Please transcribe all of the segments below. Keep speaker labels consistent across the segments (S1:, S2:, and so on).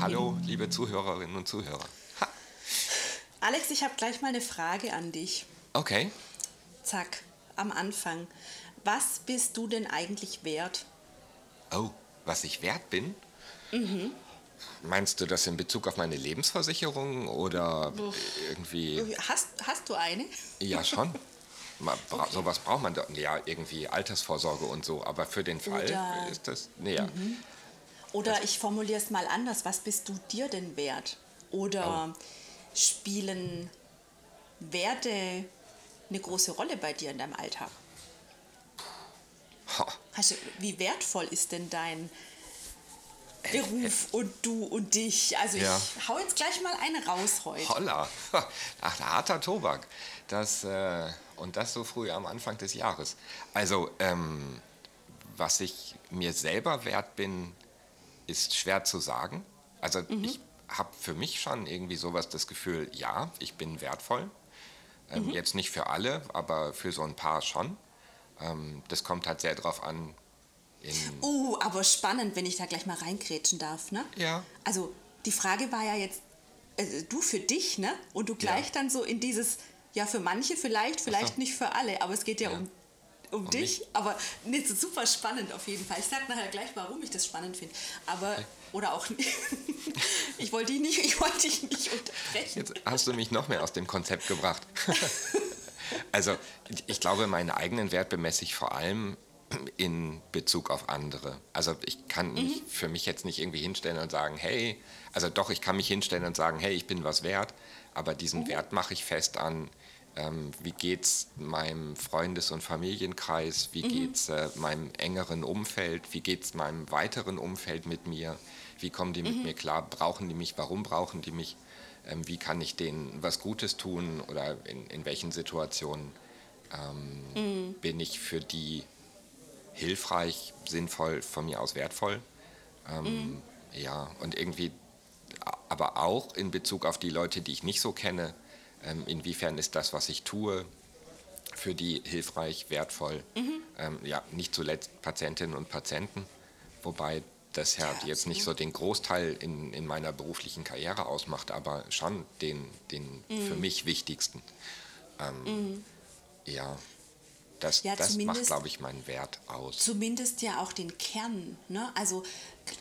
S1: hallo, liebe Zuhörerinnen und Zuhörer. Ha,
S2: Alex, ich habe gleich mal eine Frage an dich.
S1: okay,
S2: Zack, am Anfang. Was bist du denn eigentlich wert?
S1: oh, was ich wert bin?
S2: Mhm.
S1: Meinst du das in Bezug auf meine Lebensversicherung oder irgendwie?
S2: Hast, hast du eine?
S1: Ja, schon. Man bra Sowas braucht man doch. Ja, irgendwie Altersvorsorge und so. Aber für den Fall
S2: Oder- Mhm.
S1: ist das. Nee, ja.
S2: Oder ich formuliere es mal anders. Was bist du dir denn wert? Oder
S1: Oh.
S2: spielen Werte eine große Rolle bei dir in deinem Alltag? Du, wie wertvoll ist denn dein Beruf und du und dich? Also
S1: Ja.
S2: ich hau jetzt gleich mal eine raus heute.
S1: Holla. Ach, harter Tobak. Das, äh, und das so früh am Anfang des Jahres. Also, ähm, was ich mir selber wert bin, ist schwer zu sagen. Also, ich habe für mich schon irgendwie sowas das Gefühl, ja, ich bin wertvoll. Ähm, Jetzt nicht für alle, aber für so ein paar schon. Ähm, das kommt halt sehr drauf an, in,
S2: Uh, aber spannend, wenn ich da gleich mal reingrätschen darf, ne?
S1: Ja.
S2: Also die Frage war ja jetzt, äh, du für dich, ne? Und du gleich
S1: Ja.
S2: dann so in dieses, ja für manche vielleicht, vielleicht
S1: so.
S2: nicht für alle, aber es geht ja,
S1: Ja.
S2: um, um, dich.
S1: mich.
S2: Aber nee, so super spannend auf jeden Fall. Ich sag nachher gleich, warum ich das spannend finde. Aber, oder auch ich wollte dich nicht, ich wollte dich nicht unterbrechen.
S1: Jetzt hast du mich noch mehr aus dem Konzept gebracht. also ich glaube, meinen eigenen Wert bemesse ich vor allem in Bezug auf andere. Also ich kann mich für mich jetzt nicht irgendwie hinstellen und sagen, hey, also doch, ich kann mich hinstellen und sagen, hey, ich bin was wert, aber diesen Wert mache ich fest an, ähm, wie geht's meinem Freundes- und Familienkreis, wie geht's äh, meinem engeren Umfeld, wie geht's meinem weiteren Umfeld mit mir, wie kommen die mit mir klar, brauchen die mich, warum brauchen die mich, ähm, wie kann ich denen was Gutes tun? Oder in, in welchen Situationen ähm, bin ich für die hilfreich, sinnvoll, von mir aus wertvoll. Ähm, Ja, und irgendwie, aber auch in Bezug auf die Leute, die ich nicht so kenne, inwiefern ist das, was ich tue, für die hilfreich, wertvoll. Ähm, ja, nicht zuletzt Patientinnen und Patienten, wobei das ja,
S2: Ja,
S1: jetzt nicht so den Großteil in, in meiner beruflichen Karriere ausmacht, aber schon den, den für mich wichtigsten. Ähm, Ja, das,
S2: Ja,
S1: das macht, glaube ich, meinen Wert aus.
S2: zumindest ja auch den Kern. Ne? Also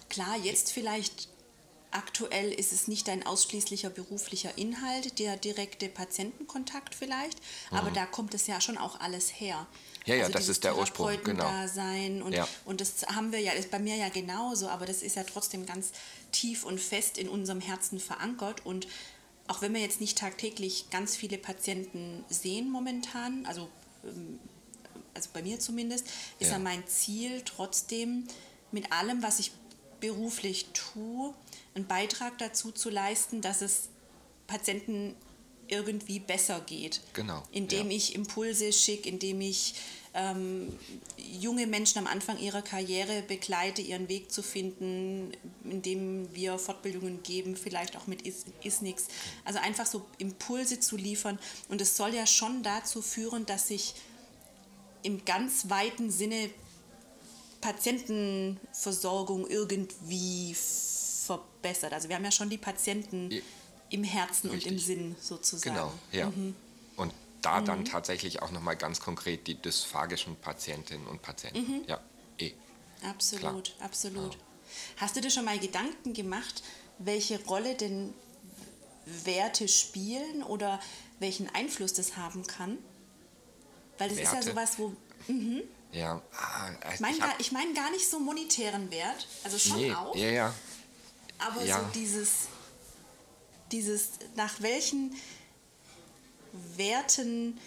S2: klar, jetzt vielleicht aktuell ist es nicht ein ausschließlicher beruflicher Inhalt, der direkte Patientenkontakt vielleicht, aber da kommt es ja schon auch alles her.
S1: Mhm. Ja, ja,
S2: also
S1: das ist der Ursprung, genau.
S2: Therapeutendasein und,
S1: Ja.
S2: und das haben wir ja, ist bei mir ja genauso, aber das ist ja trotzdem ganz tief und fest in unserem Herzen verankert und auch wenn wir jetzt nicht tagtäglich ganz viele Patienten sehen momentan, also also bei mir zumindest, ist ja.
S1: Ja.
S2: mein Ziel trotzdem mit allem, was ich beruflich tue, einen Beitrag dazu zu leisten, dass es Patienten irgendwie besser geht.
S1: Genau,
S2: Indem
S1: ja.
S2: ich Impulse schicke, indem ich ähm, junge Menschen am Anfang ihrer Karriere begleite, ihren Weg zu finden, indem wir Fortbildungen geben, vielleicht auch mit Is ISNIX. Also einfach so Impulse zu liefern. Und es soll ja schon dazu führen, dass sich im ganz weiten Sinne Patientenversorgung irgendwie verbessert. Also wir haben ja schon die Patienten
S1: Ja.
S2: im Herzen und im
S1: Richtig.
S2: Sinn sozusagen.
S1: Genau, ja.
S2: Mhm.
S1: Und da dann tatsächlich auch nochmal ganz konkret die dysphagischen Patientinnen und Patienten.
S2: Mhm.
S1: Ja, eh.
S2: Absolut,
S1: Klar.
S2: absolut. Hast du dir schon mal Gedanken gemacht, welche Rolle denn Werte spielen oder welchen Einfluss das haben kann? Weil das ist ja
S1: Werte?
S2: sowas, wo.
S1: Ja, ah,
S2: Ich meine gar, ich mein gar nicht so monetären Wert, also schon
S1: nee,
S2: auch,
S1: ja, ja.
S2: Aber
S1: ja.
S2: so dieses, dieses, nach welchen Werten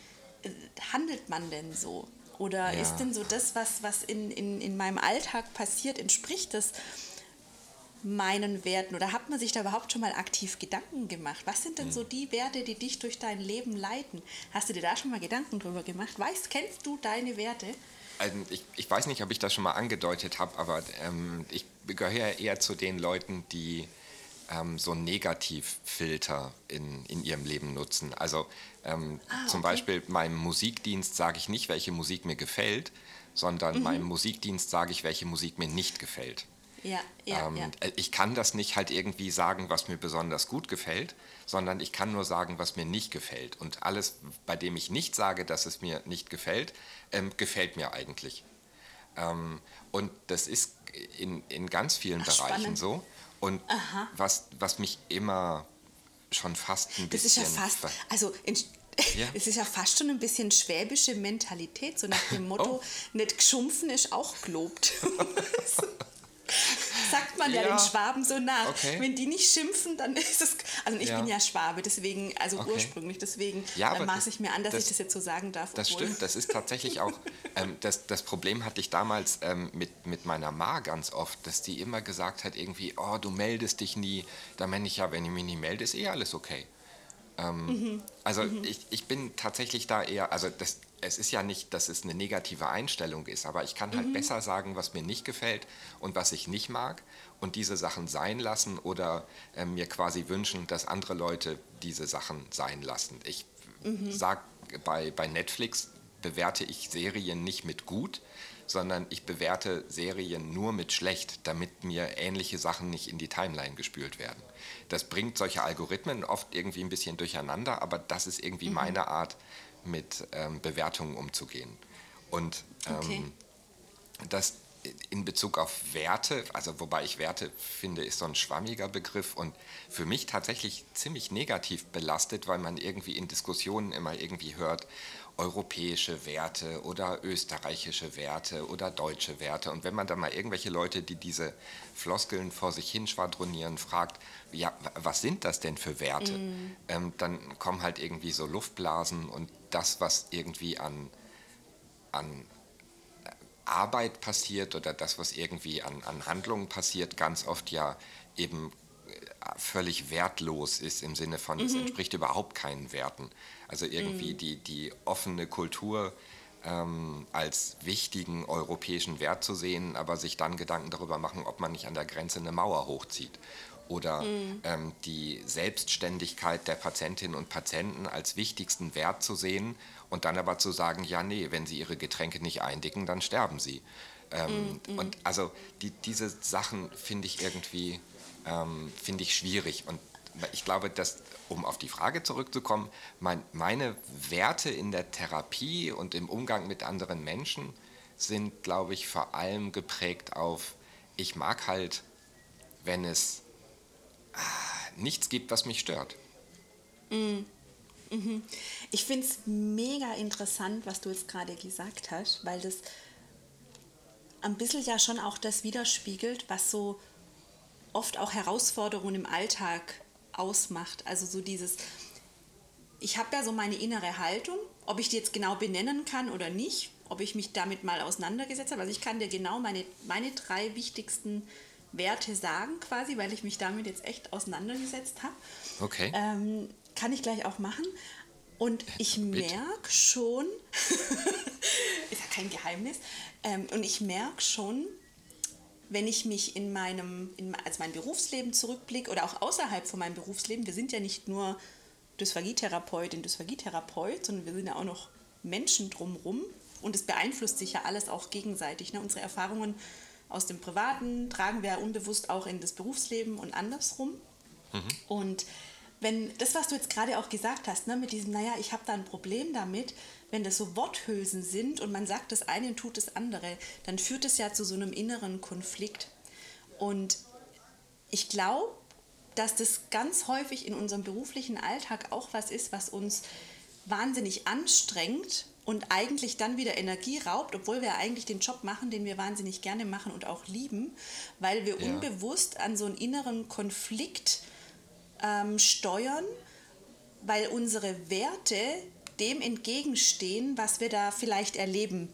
S2: äh, handelt man denn so? Oder
S1: Ja.
S2: ist denn so das, was, was in, in, in meinem Alltag passiert, entspricht das meinen Werten? Oder hat man sich da überhaupt schon mal aktiv Gedanken gemacht? Was sind denn
S1: Hm.
S2: so die Werte, die dich durch dein Leben leiten? Hast du dir da schon mal Gedanken drüber gemacht? Weißt, kennst du deine Werte?
S1: Also ich, ich weiß nicht, ob ich das schon mal angedeutet habe, aber ähm, ich gehöre eher zu den Leuten, die ähm, so einen Negativfilter in, in ihrem Leben nutzen. Also ähm,
S2: Ah,
S1: zum
S2: okay.
S1: Beispiel meinem Musikdienst sage ich nicht, welche Musik mir gefällt, sondern mhm. meinem Musikdienst sage ich, welche Musik mir nicht gefällt.
S2: Ja, ja,
S1: ähm,
S2: ja.
S1: Äh, ich kann das nicht halt irgendwie sagen, was mir besonders gut gefällt, sondern ich kann nur sagen, was mir nicht gefällt. Und alles, bei dem ich nicht sage, dass es mir nicht gefällt, ähm, gefällt mir eigentlich. Ähm, und das ist in, in ganz vielen Ach, Bereichen spannend. so. Und was, was mich immer schon fast ein bisschen.
S2: Das ist ja fast, also in, ja. es ist ja fast schon ein bisschen schwäbische Mentalität, so nach dem Motto, oh. nicht geschumpfen ist auch gelobt. Sagt man ja, ja, den Schwaben so nach. Okay. Wenn die nicht schimpfen, dann ist es. Also ich ja. bin ja Schwabe, deswegen, also okay. ursprünglich, deswegen ja, äh, maße ich mir an, dass das, ich das jetzt so sagen darf.
S1: Das stimmt, das ist tatsächlich auch. Ähm, das, das Problem hatte ich damals ähm, mit, mit meiner Ma ganz oft, dass die immer gesagt hat, irgendwie, oh, du meldest dich nie. Da meine ich ja, wenn ich mich nie melde, ist eh alles okay. Ähm, mhm. Also mhm. Ich, ich bin tatsächlich da eher, also das, es ist ja nicht, dass es eine negative Einstellung ist, aber ich kann halt mhm. besser sagen, was mir nicht gefällt und was ich nicht mag und diese Sachen sein lassen oder äh, mir quasi wünschen, dass andere Leute diese Sachen sein lassen. Ich mhm. sage, bei, bei Netflix bewerte ich Serien nicht mit gut, sondern ich bewerte Serien nur mit schlecht, damit mir ähnliche Sachen nicht in die Timeline gespült werden. Das bringt solche Algorithmen oft irgendwie ein bisschen durcheinander, aber das ist irgendwie mhm. meine Art, mit ähm, Bewertungen umzugehen. Und ähm, okay. das in Bezug auf Werte, also wobei ich Werte finde, ist so ein schwammiger Begriff und für mich tatsächlich ziemlich negativ belastet, weil man irgendwie in Diskussionen immer irgendwie hört, europäische Werte oder österreichische Werte oder deutsche Werte. Und wenn man dann mal irgendwelche Leute, die diese Floskeln vor sich hin schwadronieren, fragt, ja, was sind das denn für Werte? Mm. Ähm, dann kommen halt irgendwie so Luftblasen und das, was irgendwie an, an Arbeit passiert oder das, was irgendwie an, an Handlungen passiert, ganz oft ja eben völlig wertlos ist im Sinne von, mhm. es entspricht überhaupt keinen Werten. Also irgendwie mhm. die, die offene Kultur ähm, als wichtigen europäischen Wert zu sehen, aber sich dann Gedanken darüber machen, ob man nicht an der Grenze eine Mauer hochzieht. Oder mhm. ähm, die Selbstständigkeit der Patientinnen und Patienten als wichtigsten Wert zu sehen und dann aber zu sagen, ja, nee, wenn sie ihre Getränke nicht eindicken, dann sterben sie. Ähm, mhm. Und also die, diese Sachen finde ich irgendwie ähm, finde ich schwierig. Und ich glaube, dass, um auf die Frage zurückzukommen, mein, meine Werte in der Therapie und im Umgang mit anderen Menschen sind, glaube ich, vor allem geprägt auf, ich mag halt, wenn es ah, nichts gibt, was mich stört.
S2: Mm. Mhm. Ich finde es mega interessant, was du jetzt gerade gesagt hast, weil das ein bisschen ja schon auch das widerspiegelt, was so oft auch Herausforderungen im Alltag ausmacht. Also so dieses, ich habe ja so meine innere Haltung, ob ich die jetzt genau benennen kann oder nicht, ob ich mich damit mal auseinandergesetzt habe. Also ich kann dir genau meine, meine drei wichtigsten Werte sagen quasi, weil ich mich damit jetzt echt auseinandergesetzt habe.
S1: Okay.
S2: Ähm, kann ich gleich auch machen. Und ich merke schon, ist ja kein Geheimnis, ähm, und ich merke schon, wenn ich mich in meinem, in, als mein Berufsleben zurückblicke oder auch außerhalb von meinem Berufsleben, wir sind ja nicht nur Dysphagietherapeutin, Dysphagietherapeut, sondern wir sind ja auch noch Menschen drumherum und es beeinflusst sich ja alles auch gegenseitig. Ne? Unsere Erfahrungen aus dem Privaten tragen wir ja unbewusst auch in das Berufsleben und andersrum. Mhm. Und wenn das, was du jetzt gerade auch gesagt hast, ne, mit diesem, naja, ich habe da ein Problem damit, wenn das so Worthülsen sind und man sagt das eine und tut das andere, dann führt es ja zu so einem inneren Konflikt. Und ich glaube, dass das ganz häufig in unserem beruflichen Alltag auch was ist, was uns wahnsinnig anstrengt und eigentlich dann wieder Energie raubt, obwohl wir eigentlich den Job machen, den wir wahnsinnig gerne machen und auch lieben, weil wir ja. unbewusst an so einen inneren Konflikt ähm, steuern, weil unsere Werte dem entgegenstehen, was wir da vielleicht erleben.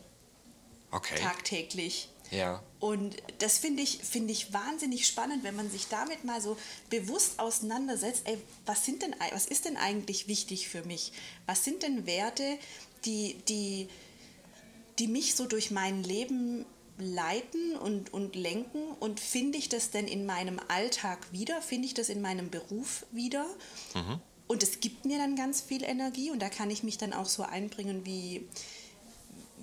S1: Okay.
S2: Tagtäglich.
S1: Ja.
S2: Und das finde ich, find ich wahnsinnig spannend, wenn man sich damit mal so bewusst auseinandersetzt, ey, was, sind denn, was ist denn eigentlich wichtig für mich? Was sind denn Werte, die, die, die mich so durch mein Leben leiten und, und lenken? Und finde ich das denn in meinem Alltag wieder? Finde ich das in meinem Beruf wieder? Mhm. Und es gibt mir dann ganz viel Energie und da kann ich mich dann auch so einbringen wie,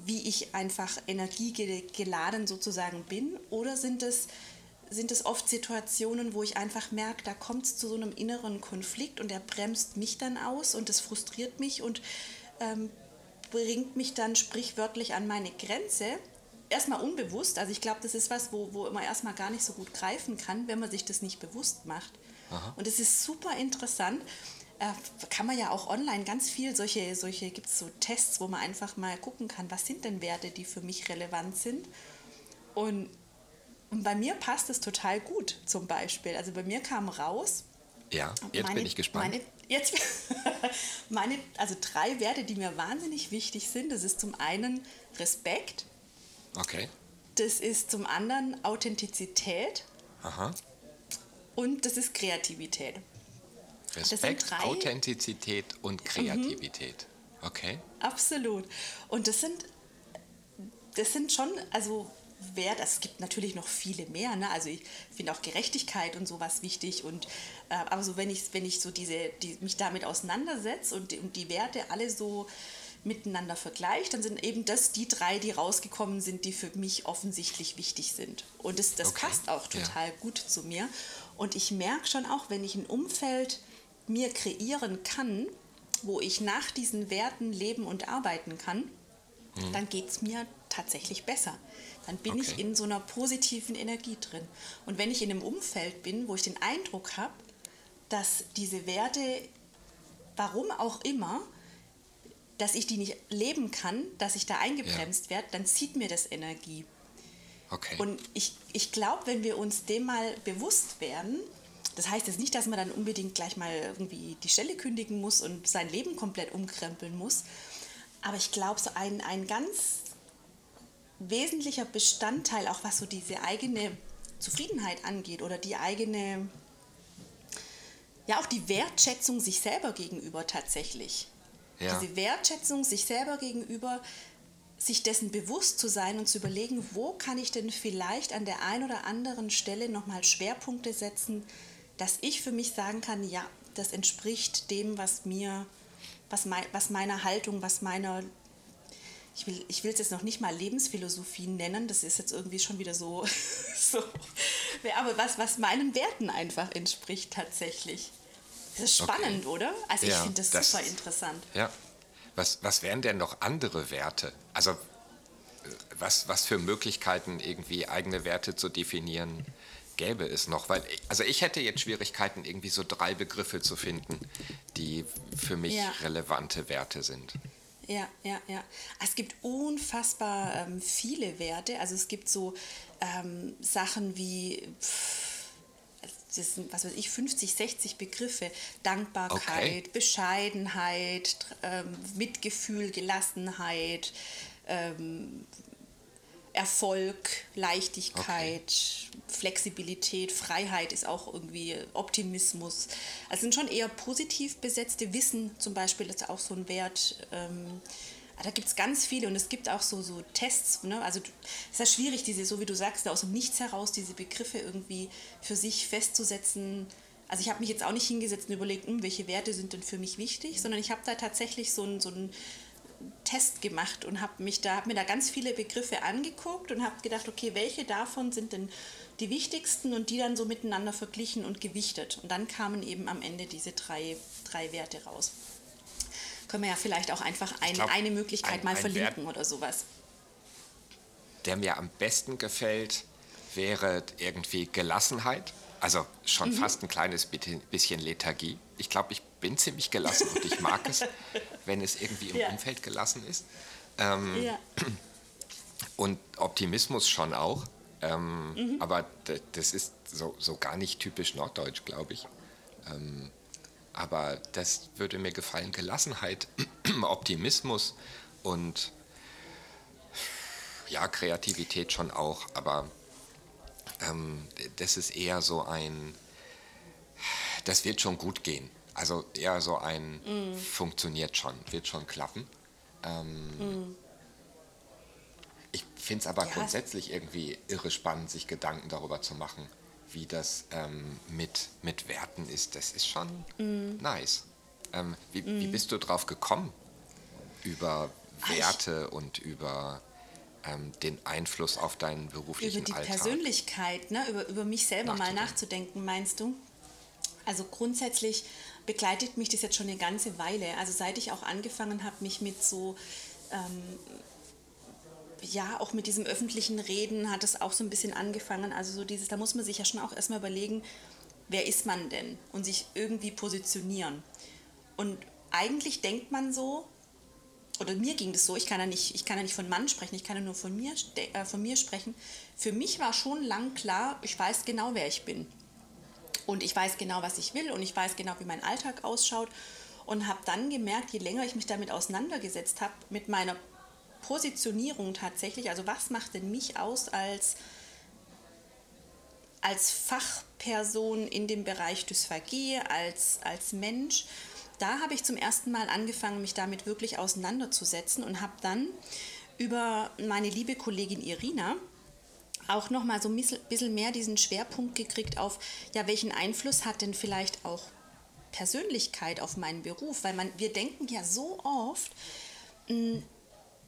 S2: wie ich einfach energiegeladen sozusagen bin? Oder sind es, sind es oft Situationen, wo ich einfach merke, da kommt es zu so einem inneren Konflikt und der bremst mich dann aus und das frustriert mich und ähm, bringt mich dann sprichwörtlich an meine Grenze? Erstmal unbewusst, also ich glaube, das ist was, wo, wo man erstmal gar nicht so gut greifen kann, wenn man sich das nicht bewusst macht. Aha. Und es ist super interessant kann man ja auch online ganz viel, solche, solche gibt es so Tests, wo man einfach mal gucken kann, was sind denn Werte, die für mich relevant sind. Und, und bei mir passt es total gut zum Beispiel. Also bei mir kam raus.
S1: Ja, jetzt meine, bin ich gespannt.
S2: Meine, jetzt, meine, also drei Werte, die mir wahnsinnig wichtig sind. Das ist zum einen Respekt.
S1: Okay.
S2: Das ist zum anderen Authentizität.
S1: Aha.
S2: Und das ist Kreativität.
S1: Respekt, Authentizität und Kreativität. Mhm. Okay.
S2: Absolut. Und das sind, das sind schon, also wert, es gibt natürlich noch viele mehr, ne? also ich finde auch Gerechtigkeit und sowas wichtig und äh, aber so wenn ich, wenn ich so diese, die, mich damit auseinandersetze und, und die Werte alle so miteinander vergleiche, dann sind eben das die drei, die rausgekommen sind, die für mich offensichtlich wichtig sind. Und das, das okay. passt auch total ja. gut zu mir. Und ich merke schon auch, wenn ich ein Umfeld mir kreieren kann, wo ich nach diesen Werten leben und arbeiten kann, mhm. dann geht es mir tatsächlich besser. Dann bin okay. ich in so einer positiven Energie drin. Und wenn ich in einem Umfeld bin, wo ich den Eindruck habe, dass diese Werte, warum auch immer, dass ich die nicht leben kann, dass ich da eingebremst ja. werde, dann zieht mir das Energie.
S1: Okay.
S2: Und ich, ich glaube, wenn wir uns dem mal bewusst werden, das heißt jetzt nicht, dass man dann unbedingt gleich mal irgendwie die Stelle kündigen muss und sein Leben komplett umkrempeln muss. Aber ich glaube, so ein, ein ganz wesentlicher Bestandteil, auch was so diese eigene Zufriedenheit angeht oder die eigene, ja auch die Wertschätzung sich selber gegenüber tatsächlich. Ja. Diese Wertschätzung sich selber gegenüber, sich dessen bewusst zu sein und zu überlegen, wo kann ich denn vielleicht an der einen oder anderen Stelle nochmal Schwerpunkte setzen, dass ich für mich sagen kann, ja, das entspricht dem, was mir, was, mein, was meiner Haltung, was meiner, ich will ich es jetzt noch nicht mal Lebensphilosophie nennen, das ist jetzt irgendwie schon wieder so, so aber was, was meinen Werten einfach entspricht tatsächlich. Das ist spannend, okay. oder? Also ja, ich finde das, das, super interessant.
S1: Ja. Was, was wären denn noch andere Werte? Also äh, was, was für Möglichkeiten, irgendwie eigene Werte zu definieren, gäbe es noch? Weil, also ich hätte jetzt Schwierigkeiten, irgendwie so drei Begriffe zu finden, die für mich ja. relevante Werte sind.
S2: Ja, ja, ja. Es gibt unfassbar ähm, viele Werte. Also es gibt so ähm, Sachen wie, pff, das sind, was weiß ich, 50, 60 Begriffe. Dankbarkeit, okay. Bescheidenheit, ähm, Mitgefühl, Gelassenheit, ähm, Erfolg, Leichtigkeit, okay. Flexibilität, Freiheit ist auch irgendwie Optimismus. Also sind schon eher positiv besetzte Wissen zum Beispiel, das ist auch so ein Wert. Ähm, da gibt es ganz viele und es gibt auch so, so Tests. Ne? Also es ist ja schwierig, diese, so wie du sagst, aus dem Nichts heraus diese Begriffe irgendwie für sich festzusetzen. Also ich habe mich jetzt auch nicht hingesetzt und überlegt, hm, welche Werte sind denn für mich wichtig, sondern ich habe da tatsächlich so ein, so ein Test gemacht und habe mich da, hab mir da ganz viele Begriffe angeguckt und habe gedacht, okay, welche davon sind denn die wichtigsten und die dann so miteinander verglichen und gewichtet. Und dann kamen eben am Ende diese drei, drei Werte raus. Können wir ja vielleicht auch einfach ein, glaub, eine Möglichkeit ein, mal ein verlinken Wert, oder sowas.
S1: Der mir am besten gefällt, wäre irgendwie Gelassenheit. Also schon mhm. fast ein kleines bisschen Lethargie. Ich glaube, ich bin ziemlich gelassen und ich mag es, wenn es irgendwie im ja. Umfeld gelassen ist. Ähm, ja. Und Optimismus schon auch. Ähm, mhm. Aber das ist so, so gar nicht typisch norddeutsch, glaube ich. Ähm, aber das würde mir gefallen. Gelassenheit, Optimismus und ja, Kreativität schon auch. Aber ähm, das ist eher so ein, das wird schon gut gehen. Also eher so ein mm. funktioniert schon, wird schon klappen. Ähm, mm. Ich finde es aber ja. grundsätzlich irgendwie irre spannend, sich Gedanken darüber zu machen, wie das ähm, mit, mit Werten ist. Das ist schon mm. nice. Ähm, wie, wie, bist du drauf gekommen, über Werte und über ähm, den Einfluss auf deinen beruflichen
S2: Über die
S1: Alltag.
S2: Persönlichkeit, ne? über, über mich selber mal nachzudenken, meinst du? Also grundsätzlich begleitet mich das jetzt schon eine ganze Weile. Also seit ich auch angefangen habe, mich mit so, ähm, ja, auch mit diesem öffentlichen Reden hat es auch so ein bisschen angefangen. Also so dieses, da muss man sich ja schon auch erstmal überlegen, wer ist man denn? Und sich irgendwie positionieren. Und eigentlich denkt man so, oder mir ging das so, ich kann ja nicht, ich kann ja nicht von Mann sprechen, ich kann ja nur von mir, äh, von mir sprechen. Für mich war schon lang klar, ich weiß genau, wer ich bin. Und ich weiß genau, was ich will und ich weiß genau, wie mein Alltag ausschaut. Und habe dann gemerkt, je länger ich mich damit auseinandergesetzt habe, mit meiner Positionierung tatsächlich, also was macht denn mich aus als, als Fachperson in dem Bereich Dysphagie, als, als Mensch, da habe ich zum ersten Mal angefangen, mich damit wirklich auseinanderzusetzen und habe dann über meine liebe Kollegin Irina auch noch mal so ein bisschen mehr diesen Schwerpunkt gekriegt auf, ja, welchen Einfluss hat denn vielleicht auch Persönlichkeit auf meinen Beruf? Weil man, wir denken ja so oft, hm,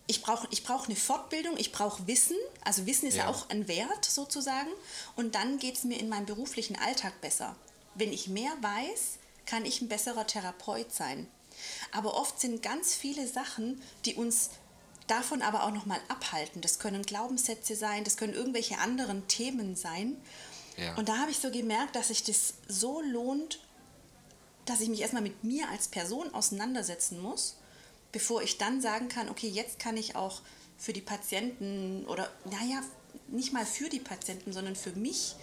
S2: ich brauche ich brauch eine Fortbildung, ich brauche Wissen, also Wissen ist ja. ja auch ein Wert sozusagen, und dann geht es mir in meinem beruflichen Alltag besser. Wenn ich mehr weiß, kann ich ein besserer Therapeut sein. Aber oft sind ganz viele Sachen, die uns davon aber auch nochmal abhalten. Das können Glaubenssätze sein, das können irgendwelche anderen Themen sein. Ja. Und da habe ich so gemerkt, dass sich das so lohnt, dass ich mich erstmal mit mir als Person auseinandersetzen muss, bevor ich dann sagen kann, okay, jetzt kann ich auch für die Patienten oder, naja, nicht mal für die Patienten, sondern für mich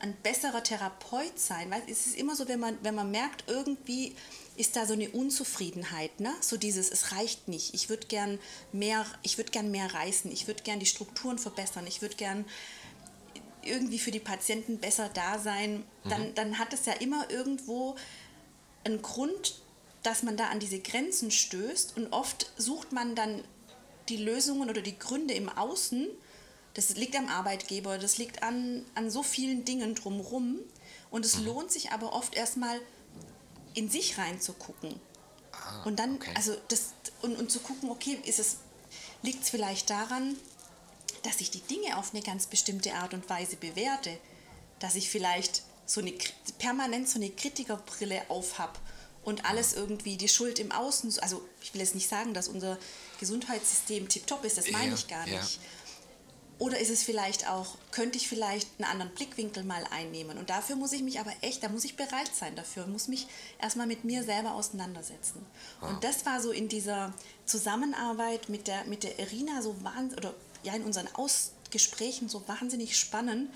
S2: ein besserer Therapeut sein. Weil es ist immer so, wenn man, wenn man merkt, irgendwie ist da so eine Unzufriedenheit, ne? So dieses, es reicht nicht. Ich würde gern mehr, ich würde gern mehr reißen, ich würde gern die Strukturen verbessern, ich würde gern irgendwie für die Patienten besser da sein, dann, mhm. dann hat es ja immer irgendwo einen Grund, dass man da an diese Grenzen stößt und oft sucht man dann die Lösungen oder die Gründe im Außen das liegt am Arbeitgeber, das liegt an, an so vielen Dingen drumherum. Und es mhm. lohnt sich aber oft erstmal in sich reinzugucken. Ah, und dann, okay. also das, und, und zu gucken, okay, ist es, liegt es vielleicht daran, dass ich die Dinge auf eine ganz bestimmte Art und Weise bewerte, dass ich vielleicht so eine permanent so eine Kritikerbrille aufhab und alles irgendwie die Schuld im Außen, also ich will jetzt nicht sagen, dass unser Gesundheitssystem tiptop ist, das meine ja, ich gar nicht. Ja. Oder ist es vielleicht auch, könnte ich vielleicht einen anderen Blickwinkel mal einnehmen? Und dafür muss ich mich aber echt, da muss ich bereit sein dafür, muss mich erstmal mit mir selber auseinandersetzen. Ah. Und das war so in dieser Zusammenarbeit mit der, mit der Irina so wahnsinnig, oder ja in unseren Ausgesprächen so wahnsinnig spannend,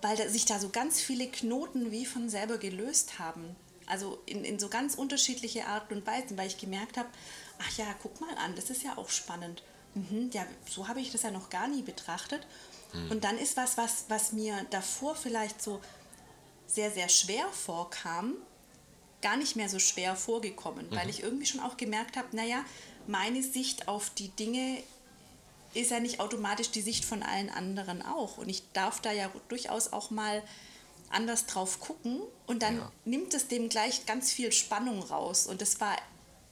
S2: weil da, sich da so ganz viele Knoten wie von selber gelöst haben. Also in, in so ganz unterschiedliche Arten und Weisen, weil ich gemerkt habe, ach ja, guck mal an, das ist ja auch spannend mhm, ja, so habe ich das ja noch gar nie betrachtet. Mhm. Und dann ist was, was, was mir davor vielleicht so sehr, sehr schwer vorkam, gar nicht mehr so schwer vorgekommen, mhm. weil ich irgendwie schon auch gemerkt habe, naja, meine Sicht auf die Dinge ist ja nicht automatisch die Sicht von allen anderen auch. Und ich darf da ja durchaus auch mal anders drauf gucken und dann ja. nimmt es dem gleich ganz viel Spannung raus. Und das war,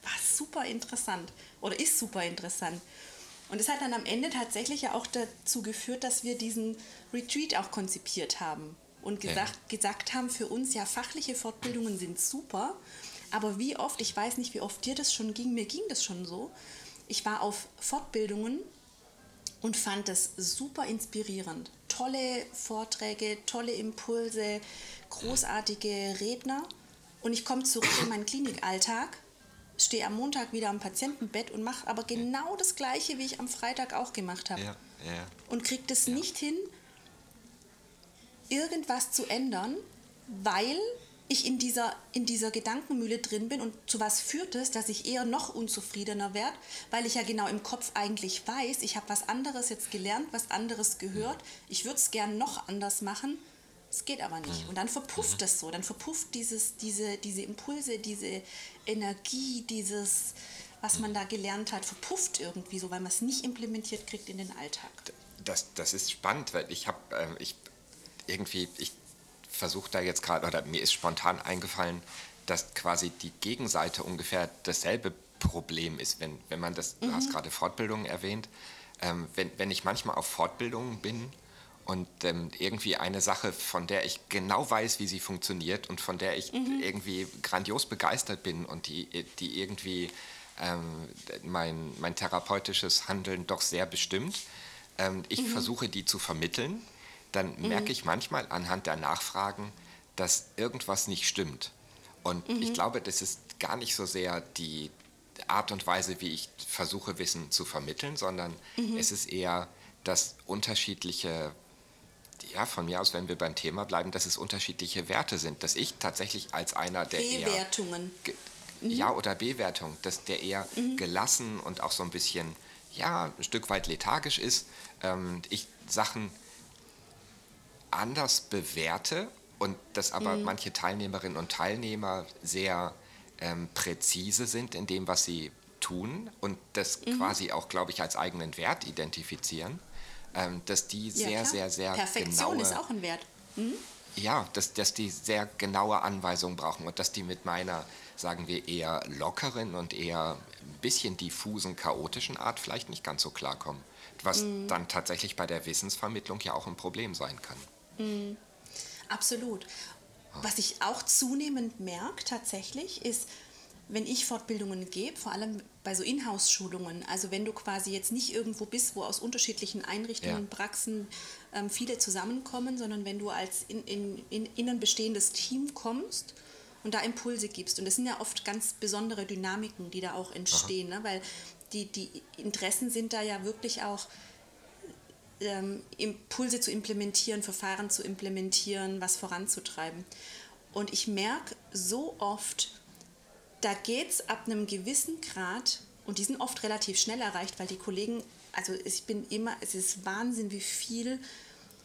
S2: war super interessant oder ist super interessant. Und es hat dann am Ende tatsächlich ja auch dazu geführt, dass wir diesen Retreat auch konzipiert haben und gesagt, ja. gesagt haben, für uns ja fachliche Fortbildungen sind super, aber wie oft, ich weiß nicht, wie oft dir das schon ging, mir ging das schon so. Ich war auf Fortbildungen und fand es super inspirierend. Tolle Vorträge, tolle Impulse, großartige Redner. Und ich komme zurück in meinen Klinikalltag stehe am Montag wieder am Patientenbett und mache aber genau das Gleiche, wie ich am Freitag auch gemacht habe. Ja, ja. Und kriege das ja. nicht hin, irgendwas zu ändern, weil ich in dieser, in dieser Gedankenmühle drin bin und zu was führt es, dass ich eher noch unzufriedener werde, weil ich ja genau im Kopf eigentlich weiß, ich habe was anderes jetzt gelernt, was anderes gehört, ich würde es gern noch anders machen es geht aber nicht. Mhm. Und dann verpufft mhm. es so. Dann verpufft dieses, diese, diese Impulse, diese Energie, dieses, was mhm. man da gelernt hat, verpufft irgendwie so, weil man es nicht implementiert kriegt in den Alltag.
S1: Das, das ist spannend, weil ich habe, äh, ich irgendwie, ich versuche da jetzt gerade, oder mir ist spontan eingefallen, dass quasi die Gegenseite ungefähr dasselbe Problem ist, wenn, wenn man das, mhm. du hast gerade Fortbildungen erwähnt, ähm, wenn, wenn ich manchmal auf Fortbildungen bin und ähm, irgendwie eine Sache, von der ich genau weiß, wie sie funktioniert und von der ich mhm. irgendwie grandios begeistert bin und die, die irgendwie ähm, mein, mein therapeutisches Handeln doch sehr bestimmt, ähm, ich mhm. versuche die zu vermitteln, dann mhm. merke ich manchmal anhand der Nachfragen, dass irgendwas nicht stimmt. Und ich mhm. glaube, das ist gar nicht so sehr die Art und Weise, wie ich versuche, Wissen zu vermitteln, sondern mhm. es ist eher das unterschiedliche ja, von mir aus, wenn wir beim Thema bleiben, dass es unterschiedliche Werte sind, dass ich tatsächlich als einer der
S2: Bewertungen.
S1: eher mhm. ja oder Bewertung, dass der eher mhm. gelassen und auch so ein bisschen ja ein Stück weit lethargisch ist, ähm, ich Sachen anders bewerte und dass aber mhm. manche Teilnehmerinnen und Teilnehmer sehr ähm, präzise sind in dem, was sie tun und das mhm. quasi auch, glaube ich, als eigenen Wert identifizieren, ähm, dass die sehr, ja, sehr, sehr
S2: Perfektion genaue, ist auch ein Wert. Mhm.
S1: Ja, dass, dass die sehr genaue Anweisungen brauchen und dass die mit meiner, sagen wir, eher lockeren und eher ein bisschen diffusen, chaotischen Art vielleicht nicht ganz so klarkommen. Was mhm. dann tatsächlich bei der Wissensvermittlung ja auch ein Problem sein kann.
S2: Mhm. Absolut. Was ich auch zunehmend merke tatsächlich ist, wenn ich Fortbildungen gebe, vor allem bei so Inhouse-Schulungen, also wenn du quasi jetzt nicht irgendwo bist, wo aus unterschiedlichen Einrichtungen, ja. Praxen ähm, viele zusammenkommen, sondern wenn du als in, in, in innen bestehendes Team kommst und da Impulse gibst. Und das sind ja oft ganz besondere Dynamiken, die da auch entstehen, ne? weil die, die Interessen sind da ja wirklich auch ähm, Impulse zu implementieren, Verfahren zu implementieren, was voranzutreiben. Und ich merke so oft, da geht es ab einem gewissen Grad, und die sind oft relativ schnell erreicht, weil die Kollegen, also ich bin immer, es ist Wahnsinn, wie viel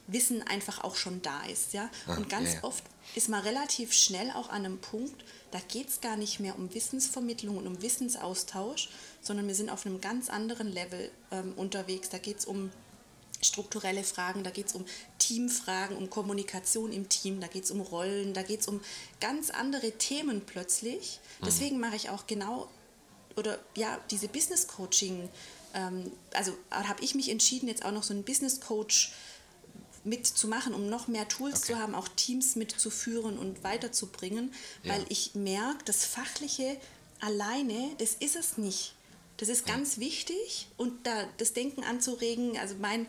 S2: Wissen einfach auch schon da ist. Ja? Ah, und ganz ja, ja. oft ist man relativ schnell auch an einem Punkt, da geht es gar nicht mehr um Wissensvermittlung und um Wissensaustausch, sondern wir sind auf einem ganz anderen Level ähm, unterwegs. Da geht es um strukturelle Fragen, da geht es um Teamfragen, um Kommunikation im Team, da geht es um Rollen, da geht es um ganz andere Themen plötzlich. Mhm. Deswegen mache ich auch genau, oder ja, diese Business Coaching, ähm, also habe ich mich entschieden, jetzt auch noch so einen Business Coach mitzumachen, um noch mehr Tools okay. zu haben, auch Teams mitzuführen und weiterzubringen, ja. weil ich merke, das Fachliche alleine, das ist es nicht. Das ist ganz wichtig und da das Denken anzuregen, also mein,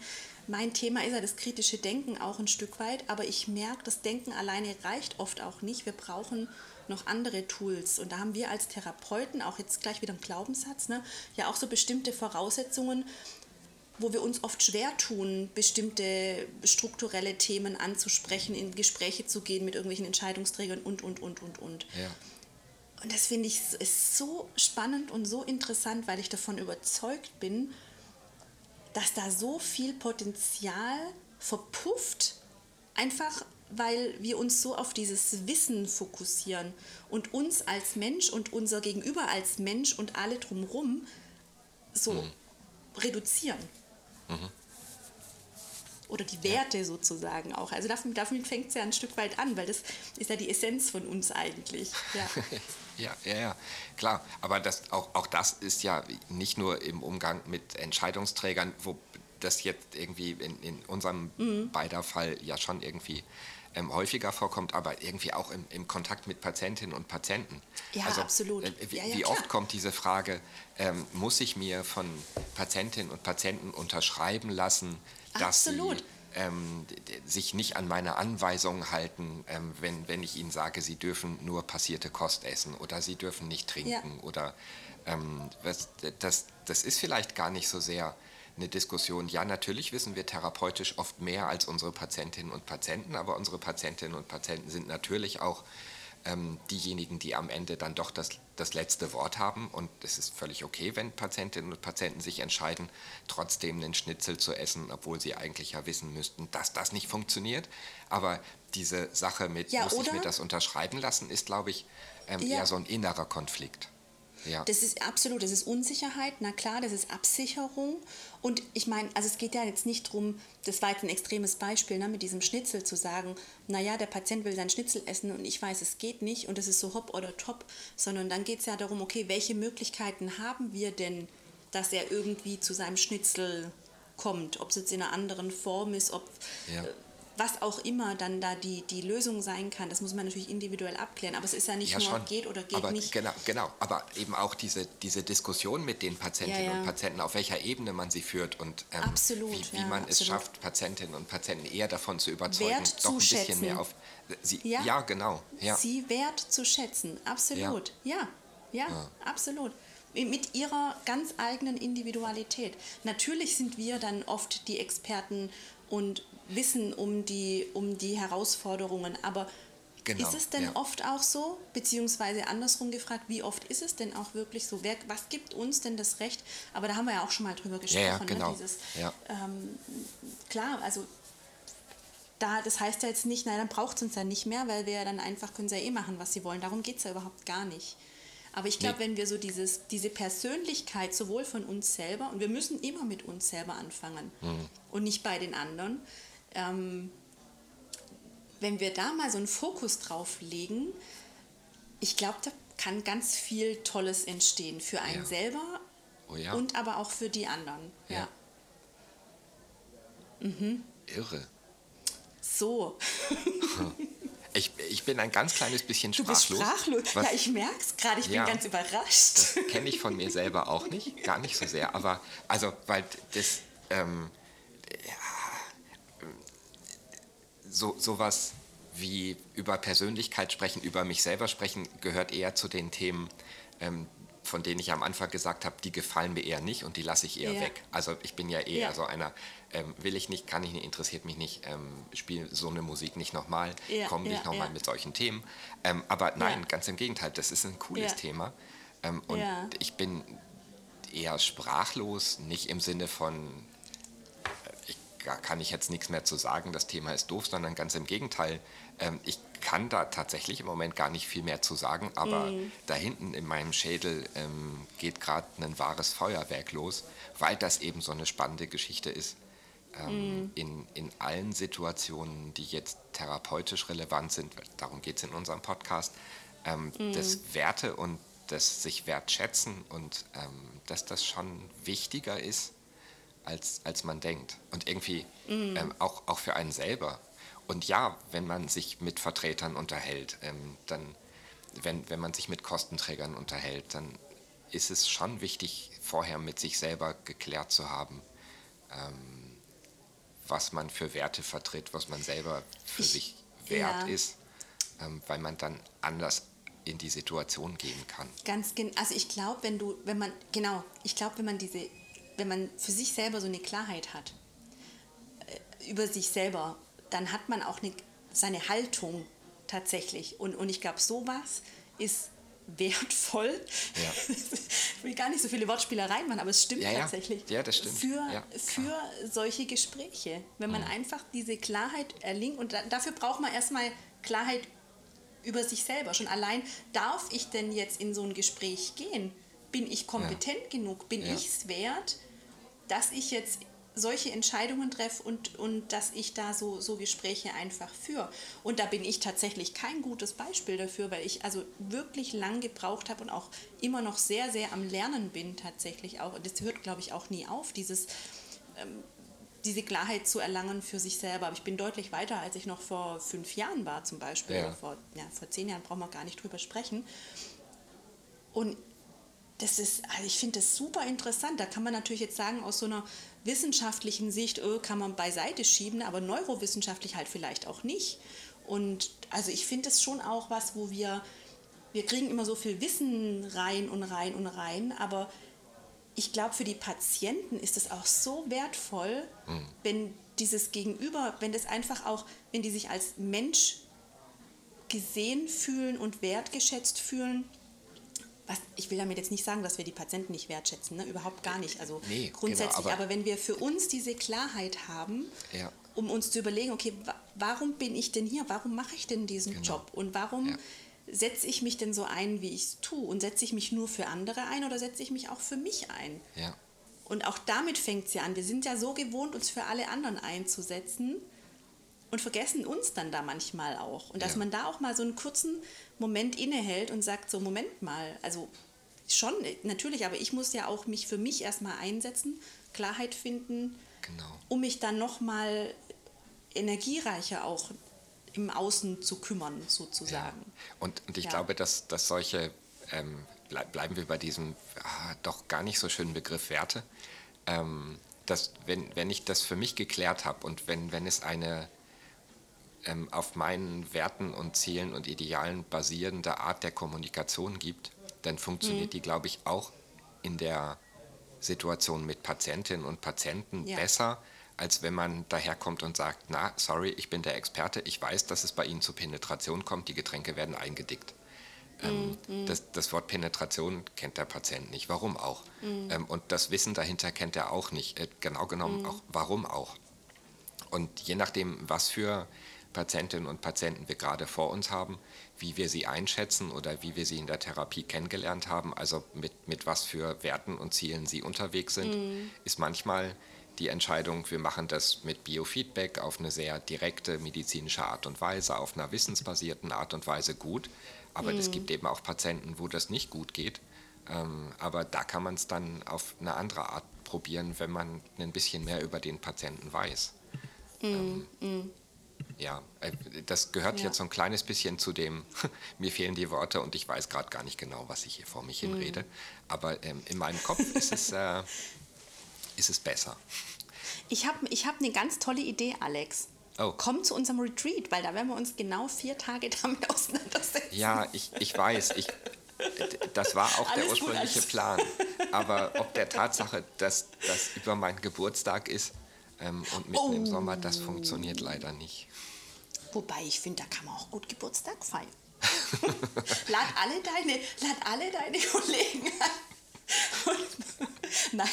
S2: mein Thema ist ja das kritische Denken auch ein Stück weit, aber ich merke, das Denken alleine reicht oft auch nicht. Wir brauchen noch andere Tools und da haben wir als Therapeuten, auch jetzt gleich wieder ein Glaubenssatz, ne, ja auch so bestimmte Voraussetzungen, wo wir uns oft schwer tun, bestimmte strukturelle Themen anzusprechen, in Gespräche zu gehen mit irgendwelchen Entscheidungsträgern und, und, und, und, und. Ja. Und das finde ich ist so spannend und so interessant, weil ich davon überzeugt bin, dass da so viel Potenzial verpufft, einfach weil wir uns so auf dieses Wissen fokussieren und uns als Mensch und unser Gegenüber als Mensch und alle drumherum so mhm. reduzieren. Mhm oder die Werte ja. sozusagen auch. Also damit, damit fängt es ja ein Stück weit an, weil das ist ja die Essenz von uns eigentlich. Ja,
S1: ja, ja, ja, klar. Aber das, auch, auch das ist ja nicht nur im Umgang mit Entscheidungsträgern, wo das jetzt irgendwie in, in unserem mhm. beider Fall ja schon irgendwie ähm, häufiger vorkommt, aber irgendwie auch im, im, Kontakt mit Patientinnen und Patienten.
S2: Ja, also, absolut. Äh,
S1: wie,
S2: ja, ja,
S1: wie oft kommt diese Frage, ähm, muss ich mir von Patientinnen und Patienten unterschreiben lassen, dass Absolut. sie ähm, sich nicht an meine Anweisungen halten, ähm, wenn, wenn ich ihnen sage, sie dürfen nur passierte Kost essen oder sie dürfen nicht trinken ja. oder ähm, was, das, das ist vielleicht gar nicht so sehr eine Diskussion. Ja, natürlich wissen wir therapeutisch oft mehr als unsere Patientinnen und Patienten, aber unsere Patientinnen und Patienten sind natürlich auch ähm, diejenigen, die am Ende dann doch das, das letzte Wort haben. Und es ist völlig okay, wenn Patientinnen und Patienten sich entscheiden, trotzdem einen Schnitzel zu essen, obwohl sie eigentlich ja wissen müssten, dass das nicht funktioniert. Aber diese Sache mit, ja, muss ich mir das unterschreiben lassen, ist, glaube ich, ähm, ja. eher so ein innerer Konflikt. Ja.
S2: Das ist absolut, das ist Unsicherheit, na klar, das ist Absicherung. Und ich meine, also es geht ja jetzt nicht darum, das war jetzt ein extremes Beispiel, ne, mit diesem Schnitzel zu sagen, naja, der Patient will sein Schnitzel essen und ich weiß, es geht nicht und das ist so hopp oder top, sondern dann geht es ja darum, okay, welche Möglichkeiten haben wir denn, dass er irgendwie zu seinem Schnitzel kommt, ob es jetzt in einer anderen Form ist, ob
S1: Ja.
S2: Was auch immer dann da die, die Lösung sein kann, das muss man natürlich individuell abklären. Aber es ist ja nicht
S1: Ja,
S2: nur
S1: schon.
S2: geht oder geht
S1: aber
S2: nicht.
S1: Genau, genau. Aber eben auch diese, diese Diskussion mit den Patientinnen
S2: Ja, ja.
S1: und Patienten, auf welcher Ebene man sie führt und ähm,
S2: Absolut,
S1: wie, wie man es
S2: absolut.
S1: schafft, Patientinnen und Patienten eher davon zu überzeugen,
S2: Wert
S1: doch ein bisschen mehr auf. Sie,
S2: Ja.
S1: genau.
S2: Sie wert zu schätzen, absolut. Ja, ja,
S1: Ja.
S2: absolut. Mit ihrer ganz eigenen Individualität. Natürlich sind wir dann oft die Experten und wissen um die, um die Herausforderungen, aber
S1: Genau,
S2: ist es denn
S1: ja.
S2: oft auch so, beziehungsweise andersrum gefragt, wie oft ist es denn auch wirklich so? Wer, was gibt uns denn das Recht? Aber da haben wir ja auch schon mal drüber gesprochen.
S1: ja, genau.
S2: Ne? Dieses,
S1: Ja.
S2: ähm, klar, also da, das heißt ja jetzt nicht, nein, dann braucht es uns ja nicht mehr, weil wir ja dann einfach können sie ja eh machen, was sie wollen. Darum geht es ja überhaupt gar nicht. Aber ich glaube,
S1: Nee.
S2: wenn wir so dieses, diese Persönlichkeit sowohl von uns selber, und wir müssen immer mit uns selber anfangen
S1: Mhm.
S2: und nicht bei den anderen, ähm, wenn wir da mal so einen Fokus drauf legen, ich glaube, da kann ganz viel Tolles entstehen für einen
S1: Ja.
S2: selber
S1: Oh ja.
S2: und aber auch für die anderen.
S1: Ja. Irre.
S2: So.
S1: Ich, ich bin ein ganz kleines bisschen
S2: Du bist
S1: sprachlos.
S2: sprachlos.
S1: was-
S2: ja, ich merke es gerade. Ich
S1: Ja.
S2: bin ganz überrascht.
S1: Das kenne ich von mir selber auch nicht, gar nicht so sehr. Aber also, weil das ähm, so sowas wie über Persönlichkeit sprechen, über mich selber sprechen, gehört eher zu den Themen, ähm, von denen ich am Anfang gesagt habe, die gefallen mir eher nicht und die lasse ich eher
S2: Ja.
S1: weg. Also ich bin ja eher
S2: Ja.
S1: so einer, ähm, will ich nicht, kann ich nicht, interessiert mich nicht, ähm, spiele so eine Musik nicht nochmal,
S2: Ja,
S1: komme nicht nochmal mit solchen Themen. Ähm, aber nein, ganz im Gegenteil, das ist ein cooles. Thema. Ähm, und ich bin eher sprachlos, nicht im Sinne von, äh, ich kann ich jetzt nichts mehr zu sagen, das Thema ist doof, sondern ganz im Gegenteil. Ähm, ich kann da tatsächlich im Moment gar nicht viel mehr zu sagen, aber
S2: Mhm.
S1: da hinten in meinem Schädel ähm, geht gerade ein wahres Feuerwerk los, weil das eben so eine spannende Geschichte ist.
S2: Mhm.
S1: Ähm, in, in allen Situationen, die jetzt therapeutisch relevant sind, darum geht es in unserem Podcast,
S2: Mhm.
S1: das Werte und das sich wertschätzen und dass das schon wichtiger ist, als, als man denkt. Und irgendwie
S2: Mhm.
S1: ähm, auch, auch für einen selber. Und ja, wenn man sich mit Vertretern unterhält, ähm, dann, wenn, wenn man sich mit Kostenträgern unterhält, dann ist es schon wichtig, vorher mit sich selber geklärt zu haben, ähm, was man für Werte vertritt, was man selber für
S2: Ich-
S1: sich wert
S2: ja.
S1: ist, ähm, weil man dann anders in die Situation gehen kann.
S2: Ganz gen also ich glaube, wenn du, wenn man, genau, ich glaube, wenn man diese, wenn man für sich selber so eine Klarheit hat äh, über sich selber, dann hat man auch eine, seine Haltung tatsächlich. Und, und ich glaube, sowas ist wertvoll.
S1: Ja.
S2: ich will gar nicht so viele Wortspielereien machen, aber es stimmt
S1: Ja, ja.
S2: tatsächlich.
S1: Ja, das stimmt.
S2: Für, für solche Gespräche. Wenn man einfach diese Klarheit erlingt und da, dafür braucht man erstmal Klarheit über sich selber. Schon allein, darf ich denn jetzt in so ein Gespräch gehen? Bin ich kompetent genug? Bin ich es wert, dass ich jetzt solche Entscheidungen treffe und, und dass ich da so, so Gespräche einfach führe. Und da bin ich tatsächlich kein gutes Beispiel dafür, weil ich also wirklich lang gebraucht habe und auch immer noch sehr, sehr am Lernen bin tatsächlich auch. Und das hört, glaube ich, auch nie auf, dieses diese Klarheit zu erlangen für sich selber. Aber ich bin deutlich weiter, als ich noch vor fünf Jahren war zum Beispiel.
S1: Ja.
S2: Vor, ja, vor zehn Jahren brauchen wir gar nicht drüber sprechen. Und das ist, also ich finde das super interessant. Da kann man natürlich jetzt sagen, aus so einer wissenschaftlichen Sicht oh, kann man beiseite schieben, aber neurowissenschaftlich halt vielleicht auch nicht. Und also ich finde das schon auch was, wo wir, wir kriegen immer so viel Wissen rein und rein und rein, aber ich glaube, für die Patienten ist es auch so wertvoll, wenn dieses Gegenüber, wenn das einfach auch, wenn die sich als Mensch gesehen fühlen und wertgeschätzt fühlen. Was, ich will damit jetzt nicht sagen, dass wir die Patienten nicht wertschätzen, ne? überhaupt gar nicht. Also
S1: Nee, genau,
S2: grundsätzlich,
S1: aber-
S2: aber, wenn wir für uns diese Klarheit haben,
S1: Ja.
S2: um uns zu überlegen, okay, wa warum bin ich denn hier? Warum mache ich denn diesen
S1: Genau.
S2: Job? Und warum
S1: Ja.
S2: setze ich mich denn so ein, wie ich es tue? Und setze ich mich nur für andere ein oder setze ich mich auch für mich ein?
S1: Ja.
S2: Und auch damit fängt es ja an. Wir sind ja so gewohnt, uns für alle anderen einzusetzen und vergessen uns dann da manchmal auch. Und dass
S1: Ja.
S2: man da auch mal so einen kurzen Moment innehält und sagt, so Moment mal, also schon, natürlich, aber ich muss ja auch mich für mich erstmal einsetzen, Klarheit finden,
S1: Genau.
S2: um mich dann nochmal energiereicher auch im Außen zu kümmern, sozusagen.
S1: Und, und ich
S2: Ja.
S1: glaube, dass, dass solche, ähm, blei- bleiben wir bei diesem ah, doch gar nicht so schönen Begriff Werte, ähm, dass wenn, wenn ich das für mich geklärt habe und wenn, wenn es eine ähm, auf meinen Werten und Zielen und Idealen basierende Art der Kommunikation gibt, dann funktioniert die, glaube ich, auch in der Situation mit Patientinnen und Patienten
S2: Ja.
S1: besser, als wenn man daherkommt und sagt, na, sorry, ich bin der Experte, ich weiß, dass es bei Ihnen zu Penetration kommt, die Getränke werden eingedickt. Ähm, das, das Wort Penetration kennt der Patient nicht. Warum auch? Ähm, und das Wissen dahinter kennt er auch nicht. Äh, genau genommen auch, warum auch? Und je nachdem, was für Patientinnen und Patienten wir gerade vor uns haben, wie wir sie einschätzen oder wie wir sie in der Therapie kennengelernt haben, also mit, mit was für Werten und Zielen sie unterwegs sind, ist manchmal die Entscheidung, wir machen das mit Biofeedback auf eine sehr direkte medizinische Art und Weise, auf einer wissensbasierten Art und Weise gut. Aber es gibt eben auch Patienten, wo das nicht gut geht. Ähm, aber da kann man es dann auf eine andere Art probieren, wenn man ein bisschen mehr über den Patienten weiß. Ähm, ja, äh, das gehört
S2: Ja.
S1: jetzt so ein kleines bisschen zu dem, mir fehlen die Worte und ich weiß gerade gar nicht genau, was ich hier vor mich hinrede. Aber ähm, in meinem Kopf ist es, äh, ist es besser.
S2: Ich habe ich hab eine ganz tolle Idee, Alex.
S1: Oh.
S2: Komm zu unserem Retreat, weil da werden wir uns genau vier Tage damit auseinandersetzen.
S1: Ja, ich, ich weiß, ich, das war auch der
S2: Alles gut,
S1: ursprüngliche
S2: alles-
S1: Plan. Aber ob der Tatsache, dass das über meinen Geburtstag ist ähm, und mitten im Sommer, das funktioniert leider nicht.
S2: Wobei ich finde, da kann man auch gut Geburtstag feiern. lad, alle deine, lad alle deine Kollegen ein. Und, nein,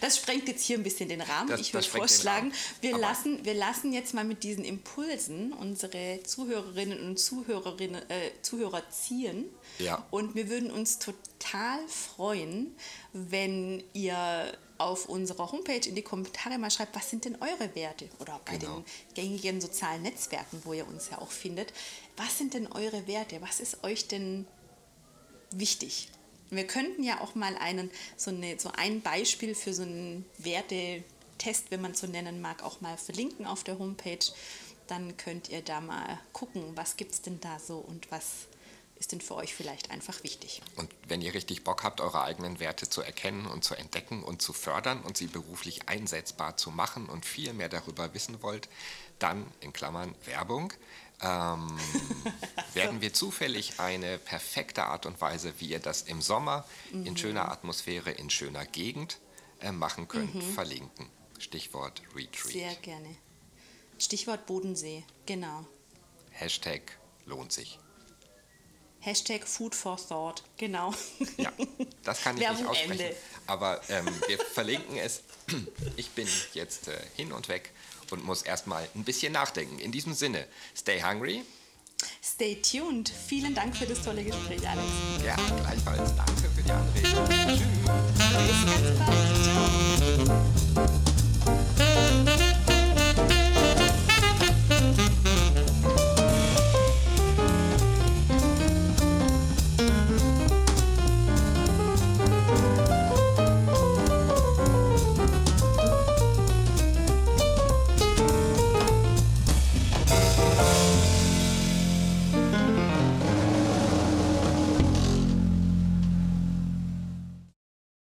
S2: das sprengt jetzt hier ein bisschen den Rahmen.
S1: Das-
S2: ich würde vorschlagen, wir lassen, wir lassen jetzt mal mit diesen Impulsen unsere Zuhörerinnen und Zuhörerinnen, äh, Zuhörer ziehen.
S1: Ja.
S2: Und wir würden uns total freuen, wenn ihr auf unserer Homepage in die Kommentare mal schreibt, was sind denn eure Werte? Oder bei
S1: Genau.
S2: den gängigen sozialen Netzwerken, wo ihr uns ja auch findet. Was sind denn eure Werte? Was ist euch denn wichtig? Wir könnten ja auch mal einen, so, eine, so ein Beispiel für so einen Wertetest, wenn man so nennen mag, auch mal verlinken auf der Homepage. Dann könnt ihr da mal gucken, was gibt es denn da so und was ist denn für euch vielleicht einfach wichtig.
S1: Und wenn ihr richtig Bock habt, eure eigenen Werte zu erkennen und zu entdecken und zu fördern und sie beruflich einsetzbar zu machen und viel mehr darüber wissen wollt, dann in Klammern Werbung, ähm, werden wir zufällig eine perfekte Art und Weise, wie ihr das im Sommer in schöner Atmosphäre, in schöner Gegend äh, machen könnt, verlinken. Stichwort Retreat.
S2: Sehr gerne. Stichwort Bodensee, genau.
S1: Hashtag lohnt sich.
S2: Hashtag Food for Thought, genau.
S1: Ja, das kann ich
S2: Werbung
S1: nicht aussprechen.
S2: Ende.
S1: Aber ähm, wir verlinken es. Ich bin jetzt äh, hin und weg und muss erstmal ein bisschen nachdenken. In diesem Sinne, stay hungry.
S2: Stay tuned. Vielen Dank für das tolle Gespräch, Alex.
S1: Ja, gleichfalls. Danke für die Anregung. Tschüss.
S2: Bis ganz bald. Ciao.